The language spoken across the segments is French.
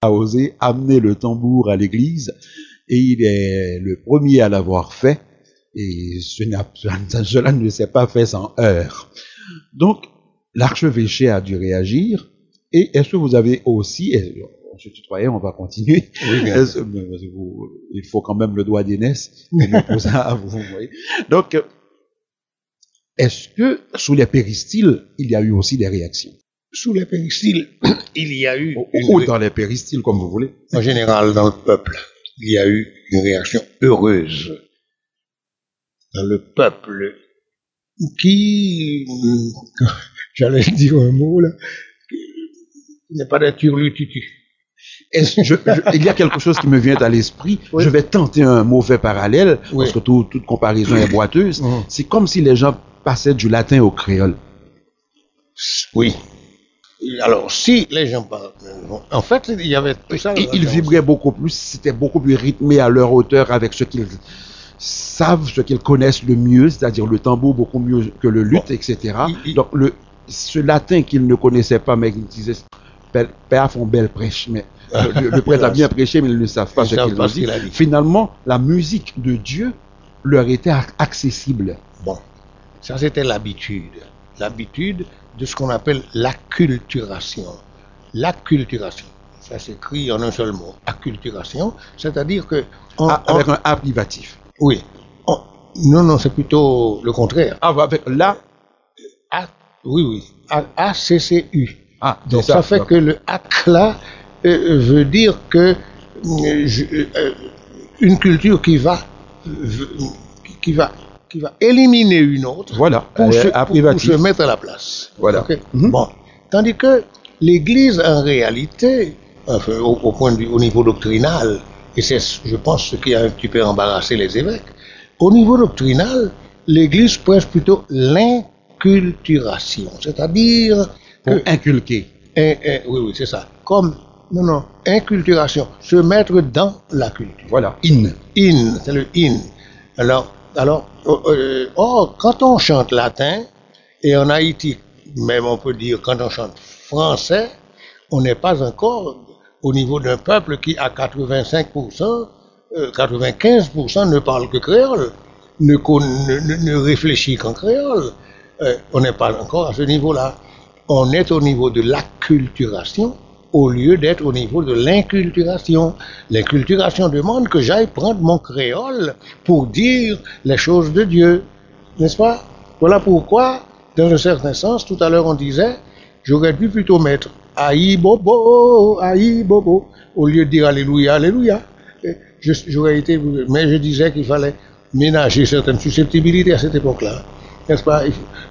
a osé amener le tambour à l'église et il est le premier à l'avoir fait et cela ne s'est pas fait sans heurts. Donc, l'archevêché a dû réagir et est-ce que vous avez aussi, on se tutoyait, on va continuer, il faut quand même le doigt à vous. Donc, est-ce que sous les péristyles, il y a eu aussi des réactions? Sous les péristyles, il y a eu... Ou, dans les péristyles, comme vous voulez. En général, dans le peuple, il y a eu une réaction heureuse. Dans le peuple, qui, j'allais dire un mot là, n'est pas d'un turlututu. il y a quelque chose qui me vient à l'esprit? Je vais tenter un mauvais parallèle, parce que toute comparaison est boiteuse. C'est comme si les gens passaient du latin au créole. Oui. Alors, si les gens parlent, en fait, il y avait tout ça. Ils vibraient beaucoup plus, c'était beaucoup plus rythmé à leur hauteur avec ce qu'ils savent, ce qu'ils connaissent le mieux, c'est-à-dire le tambour beaucoup mieux que le luth, etc. Donc, le, ce latin qu'ils ne connaissaient pas, mais qu'ils disaient, Père font belle prêche, mais le, prêtre a bien prêché, mais ils ne savent pas ce qu'il a dit. Finalement, la musique de Dieu leur était accessible. Bon, ça c'était l'habitude. L'habitude de ce qu'on appelle l'acculturation. L'acculturation. Ça s'écrit en un seul mot. Acculturation, c'est-à-dire que... Ah, avec un A privatif. Oui. non, non, c'est plutôt le contraire. Ah, avec la... A, oui, oui. A-C-C-U. Ah, Donc ça, fait que le ACLA euh, veut dire que euh, euh, une culture qui va, qui va qui va éliminer une autre voilà, pour, se, mettre à la place. Voilà. Mhm. Bon. Tandis que l'Église, en réalité, au, point de vue, au niveau doctrinal, et c'est, je pense, ce qui a un petit peu embarrassé les évêques, au niveau doctrinal, l'Église prêche plutôt l'inculturation, c'est-à-dire pour inculquer. oui, oui, c'est ça. Comme, non, non, inculturation, se mettre dans la culture. Voilà, in. In, c'est le in. Alors, alors, oh, euh, oh, quand on chante latin, et en Haïti, même on peut dire quand on chante français, on n'est pas encore au niveau d'un peuple qui à 85%, 95% euh, ne parle que créole, ne, ne, réfléchit qu'en créole. Euh, on n'est pas encore à ce niveau-là on est au niveau de l'acculturation au lieu d'être au niveau de l'inculturation. L'inculturation demande que j'aille prendre mon créole pour dire les choses de Dieu. N'est-ce pas? Voilà pourquoi, dans un certain sens, tout à l'heure on disait, j'aurais dû plutôt mettre Aïe Bobo, Aïe Bobo, au lieu de dire Alléluia, Alléluia. J'aurais été, mais je disais qu'il fallait ménager certaines susceptibilités à cette époque-là n'est-ce pas?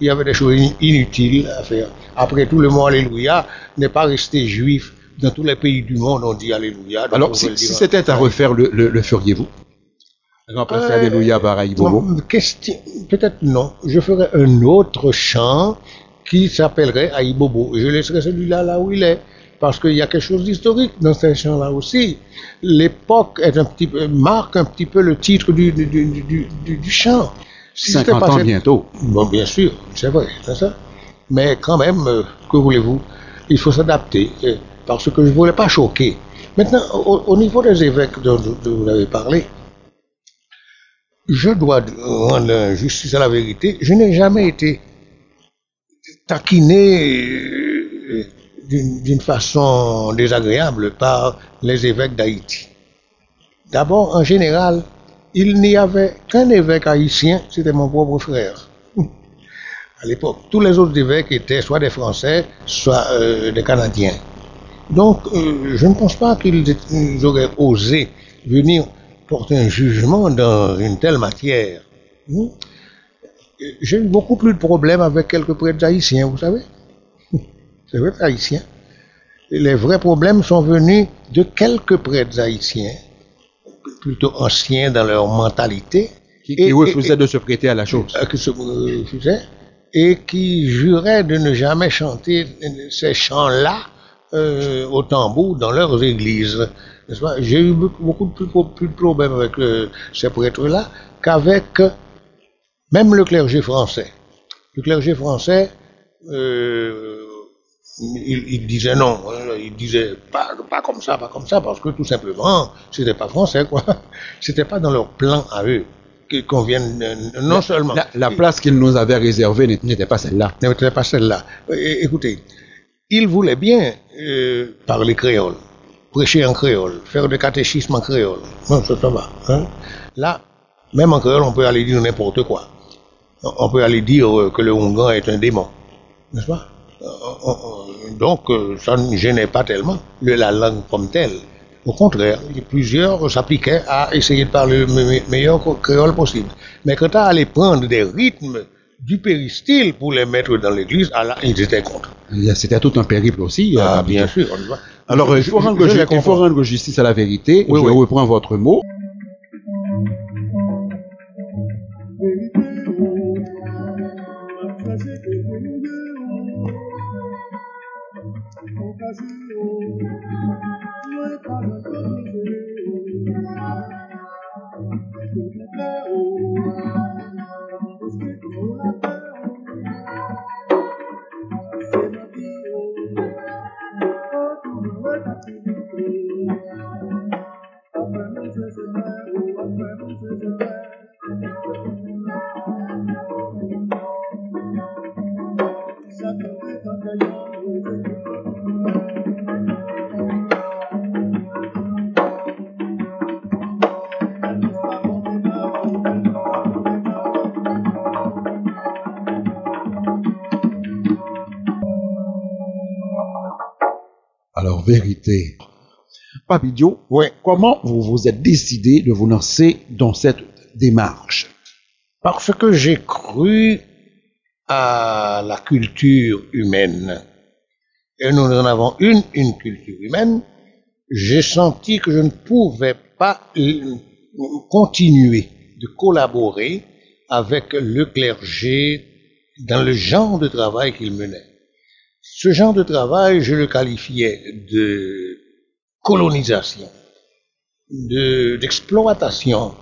Il y avait des choses inutiles à faire. Après tout, le mot Alléluia n'est pas resté juif. Dans tous les pays du monde, on dit Alléluia. Alors, si, c'était à refaire, le, le, feriez-vous? Remplacer euh, Alléluia par Aïbobo Peut-être non. Je ferais un autre chant qui s'appellerait Aïbobo. Je laisserai celui-là là où il est. Parce qu'il y a quelque chose d'historique dans ce chant-là aussi. L'époque est un petit peu, marque un petit peu le titre du, du, du, du chant. 50 ans bientôt. Bon, bien sûr, c'est vrai, c'est ça. Mais quand même, euh, que voulez-vous? Il faut s'adapter, euh, parce que je ne voulais pas choquer. Maintenant, au, niveau des évêques dont, vous avez parlé, je dois rendre justice à la vérité, je n'ai jamais été taquiné euh, d'une façon désagréable par les évêques d'Haïti. D'abord, en général, il n'y avait qu'un évêque haïtien, c'était mon propre frère. À l'époque, tous les autres évêques étaient soit des Français, soit euh, des Canadiens. Donc, euh, je ne pense pas qu'ils auraient osé venir porter un jugement dans une telle matière. Hmm? J'ai eu beaucoup plus de problèmes avec quelques prêtres haïtiens, vous savez. C'est vrai, haïtiens. Les vrais problèmes sont venus de quelques prêtres haïtiens plutôt anciens dans leur mentalité. Qui, qui refusaient de se prêter à la chose. Euh, qui se refusaient et qui juraient de ne jamais chanter ces chants-là euh, au tambour dans leurs églises. J'ai eu beaucoup, plus, plus, de problèmes avec euh, ces prêtres-là qu'avec même le clergé français. Le clergé français, il, il disait non, euh, il disait pas, pas comme ça, pas comme ça, parce que tout simplement, c'était pas français, quoi. C'était pas dans leur plan à eux qu'on vienne, euh, non seulement. La, la place qu'il nous avait réservée n'était- pas celle-là. n'était pas celle-là. É- Écoutez, il voulait bien euh, parler créole, prêcher en créole, faire des catéchismes en créole. Non, ça, ça va. hein. Là, même en créole, on peut aller dire n'importe quoi. On peut aller dire euh, que le Hongan est un démon. N'est-ce pas? Euh, Donc, euh, ça ne gênait pas tellement le- la langue comme telle. Au contraire, plusieurs s'appliquaient à essayer de parler le me- meilleur créole possible. Mais quand à aller prendre des rythmes du péristyle pour les mettre dans l'église, ah ils étaient contre. C'était tout un périple aussi. euh, Ah, bien sûr. on y va. Alors, il faut, rendre justice à la vérité. Oui, je oui. reprends votre mot. Alors, vérité. Papidio, comment vous vous êtes décidé de vous lancer dans cette démarche? Parce que j'ai cru à la culture humaine. Et nous en avons une, une culture humaine. J'ai senti que je ne pouvais pas euh, continuer de collaborer avec le clergé dans le genre de travail qu'il menait. Ce genre de travail, je le qualifiais de colonisation, de- d'exploitation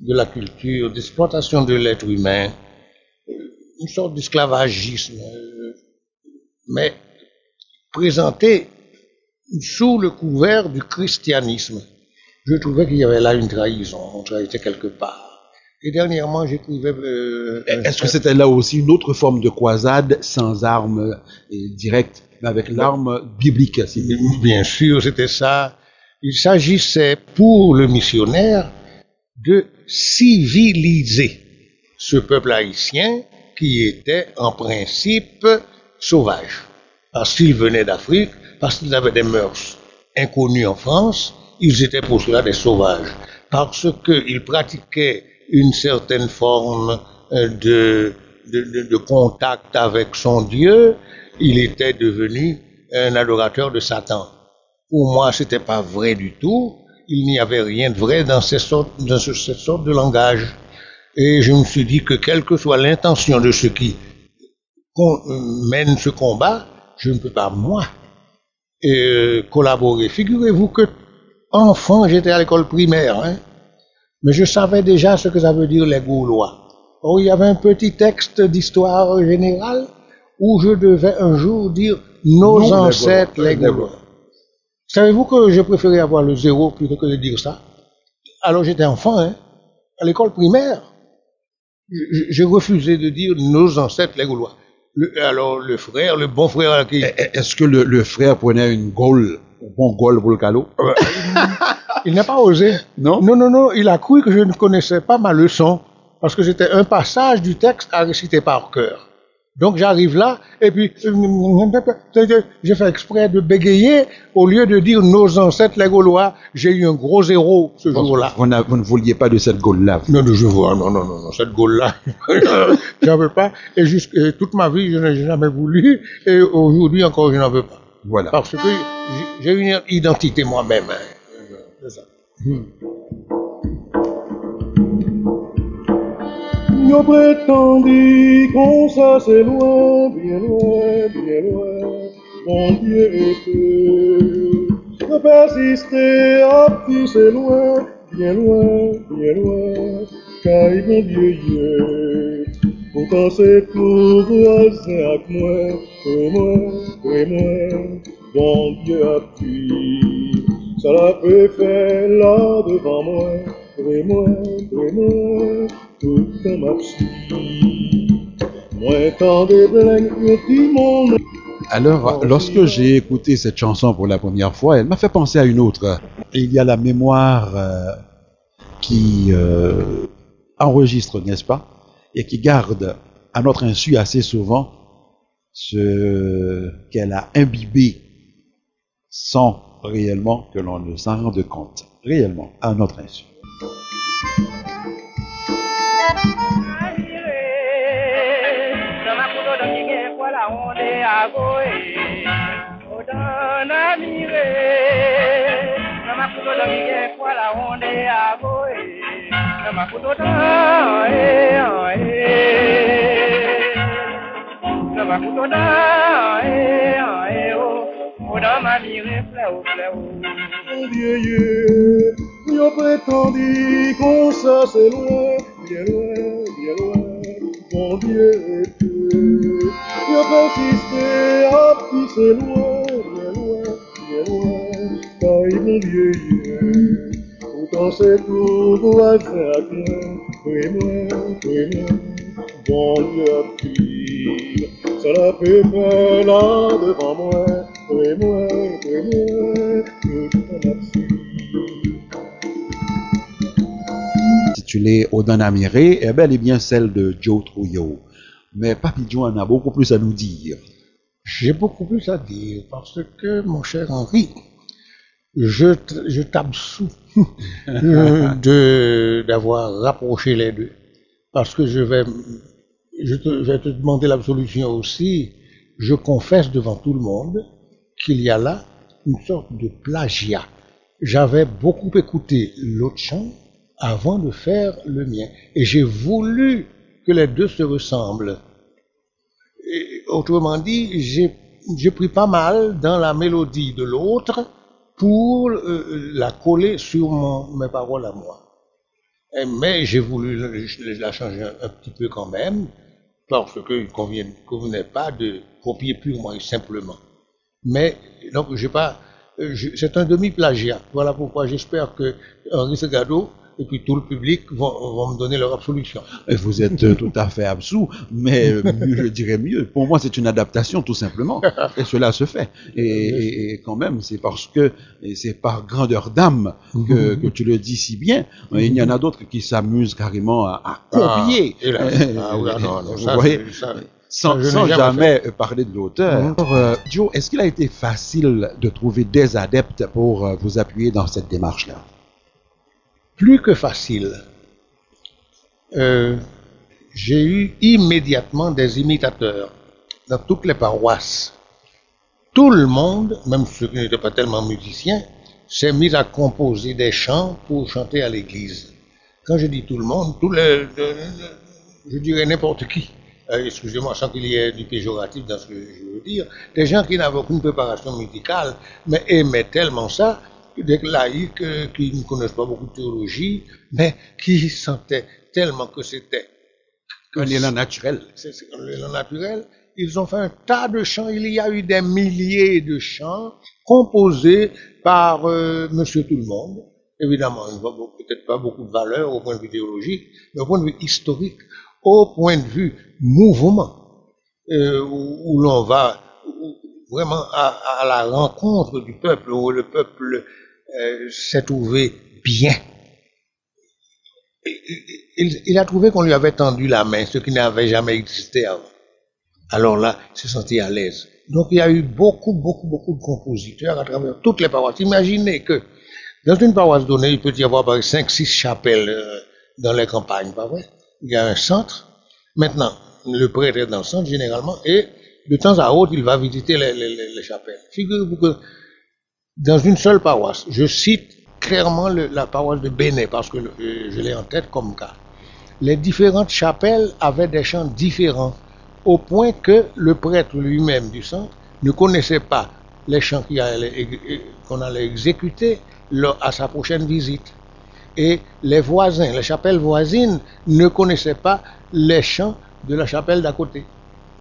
de la culture, d'exploitation de l'être humain, une sorte d'esclavagisme, mais présenté sous le couvert du christianisme. Je trouvais qu'il y avait là une trahison, on trahissait quelque part. Et dernièrement, j'écrivais... euh, un- Est-ce que c'était là aussi une autre forme de croisade sans armes euh, directes, mais avec l'arme biblique Bien sûr, c'était ça. Il s'agissait pour le missionnaire de civiliser ce peuple haïtien qui était en principe sauvage. Parce qu'il venait d'Afrique, parce qu'ils avaient des mœurs inconnues en France, ils étaient pour cela des sauvages. Parce qu'ils pratiquaient une certaine forme euh, de, de, contact avec son Dieu, il était devenu un adorateur de Satan. Pour moi, c'était pas vrai du tout. Il n'y avait rien de vrai dans, ces sortes, dans ce- cette sorte de langage. Et je me suis dit que quelle que soit l'intention de ceux qui euh, mènent ce combat, je ne peux pas, moi, euh, collaborer. Figurez-vous que, enfant, j'étais à l'école primaire, hein, mais je savais déjà ce que ça veut dire les Gaulois. Or, il y avait un petit texte d'histoire générale où je devais un jour dire nos Nous, les ancêtres, Gaulois. les Gaulois. Savez-vous que je préférais avoir le zéro plutôt que de dire ça? Alors j'étais enfant, hein, à l'école primaire. Je refusais de dire nos ancêtres, les Gaulois. Le- alors le frère, le bon frère qui... Est-ce que le, le frère prenait une gaule, un bon gaule pour le calot? Il n'a pas osé. Non? Non, non, non, il a cru que je ne connaissais pas ma leçon, parce que c'était un passage du texte à réciter par cœur. Donc j'arrive là, et puis j'ai fait exprès de bégayer, au lieu de dire nos ancêtres les Gaulois, j'ai eu un gros zéro ce jour-là. vous, ne vouliez pas de cette gaule-là. Non, non, je vois, non, non, non, non, cette gaule-là, j'en veux pas, et, toute ma vie, je n'ai jamais voulu, et aujourd'hui encore, je n'en veux pas. Voilà. Parce que j'ai- j'ai une identité moi-même. Ça. Yo prétendit qu'on c'est loin, bien loin, bien loin, mon Dieu était. Je persistais, à c'est loin, bien loin, bien loin, car mon Dieu est. Pourtant c'est tout voisin avec moi, et moi, et moi, bon Dieu a pris. Ça l'a fait faire là devant moi, et moi, et moi, tout comme ma psy. Moi tant de blancs, dit mon nom. Alors, lorsque j'ai écouté cette chanson pour la première fois, elle m'a fait penser à une autre. Il y a la mémoire euh, qui euh, enregistre, n'est-ce pas, et qui garde à notre insu assez souvent ce qu'elle a imbibé sans réellement que l'on ne s'en rende compte, réellement, à notre insu. Mon Dieu, Dieu, yo prétendu qu'on ça c'est loin, bien loin, bien. Mon Dieu, Dieu, yo persisté à petit c'est loin, bien loin, bien loin. Taille mon Dieu, Dieu, pourtant c'est tout voisin à bien, oui moi, oui moi. Bon Dieu a pris, ça l'a fait faire là devant moi, oui moi, oui moi, tout en absurde. Intitulée Odan Amiré, eh ben, elle est bien celle de Joe Trujillo. Mais Joe en a beaucoup plus à nous dire. J'ai beaucoup plus à dire parce que, mon cher Henri, je, je t'absous d'avoir rapproché les deux. Parce que je vais, je vais te demander l'absolution aussi. Je confesse devant tout le monde qu'il y a là une sorte de plagiat. J'avais beaucoup écouté l'autre chant avant de faire le mien. Et j'ai voulu que les deux se ressemblent. Autrement dit, j'ai pris pas mal dans la mélodie de l'autre pour euh, la coller sur mes paroles à moi. Mais j'ai voulu la- changer un, petit peu quand même, parce qu'il ne convenait pas de copier purement et simplement. Mais donc, j'ai pas, euh, c'est un demi-plagiat. Voilà pourquoi j'espère que Henri Segado et puis tout le public vont, vont me donner leur absolution. Et Vous êtes euh, tout à fait absous, mais euh, je dirais mieux. Pour moi, c'est une adaptation, tout simplement. Et cela se fait. Et, quand même, c'est parce que c'est par grandeur d'âme que, que tu le dis si bien. Il y en a d'autres qui s'amusent carrément à, à copier. Ah, hélas. Ah oui, ah non, non, Vous ça, voyez c'est- ça- sans, jamais parler de l'auteur. Alors, euh, Joe, est-ce qu'il a été facile de trouver des adeptes pour euh, vous appuyer dans cette démarche-là? Plus que facile. Euh, j'ai eu immédiatement des imitateurs dans toutes les paroisses. Tout le monde, même ceux qui n'étaient pas tellement musiciens, s'est mis à composer des chants pour chanter à l'église. Quand je dis tout le monde, tout le, le- le- je dirais n'importe qui. Euh, excusez-moi, sans qu'il y ait du péjoratif dans ce que je veux dire, des gens qui n'avaient aucune préparation musicale, mais aimaient tellement ça, des laïcs euh, qui ne connaissent pas beaucoup de théologie, mais qui sentaient tellement que c'était Un élan naturel. c'est comme l'élan naturel. Ils ont fait un tas de chants. Il y a eu des milliers de chants composés par euh, Monsieur Tout le Monde. Évidemment, peut-être pas beaucoup de valeur au point de vue théologique, mais au point de vue historique, au point de vue mouvement, euh, où, l'on va vraiment à, la rencontre du peuple, où le peuple euh, s'est trouvé bien. Il, il a trouvé qu'on lui avait tendu la main, ce qui n'avait jamais existé avant. Alors là, il s'est senti à l'aise. Donc il y a eu beaucoup, beaucoup, beaucoup de compositeurs à travers toutes les paroisses. Imaginez que dans une paroisse donnée, il peut y avoir par exemple, 5-6 chapelles euh, dans les campagnes, pas vrai? Il y a un centre. Maintenant, le prêtre est dans le centre généralement et de temps à autre, il va visiter les, les- les- les chapelles. Figurez-vous que dans une seule paroisse, je cite clairement la paroisse de Bénet parce que euh, je l'ai en tête comme cas. Les différentes chapelles avaient des chants différents au point que le prêtre lui-même du centre ne connaissait pas les chants allait- qu'on allait exécuter à sa prochaine visite. Et les voisins, les chapelles voisines ne connaissaient pas les chants de la chapelle d'à côté.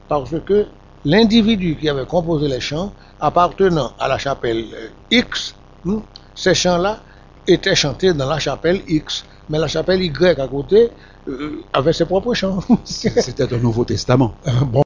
Parce que l'individu qui avait composé les chants appartenant à la chapelle euh, X, hmm, ces chants-là étaient chantés dans la chapelle X. Mais la chapelle Y à côté euh, avait ses propres chants. C'était un Nouveau Testament. bon.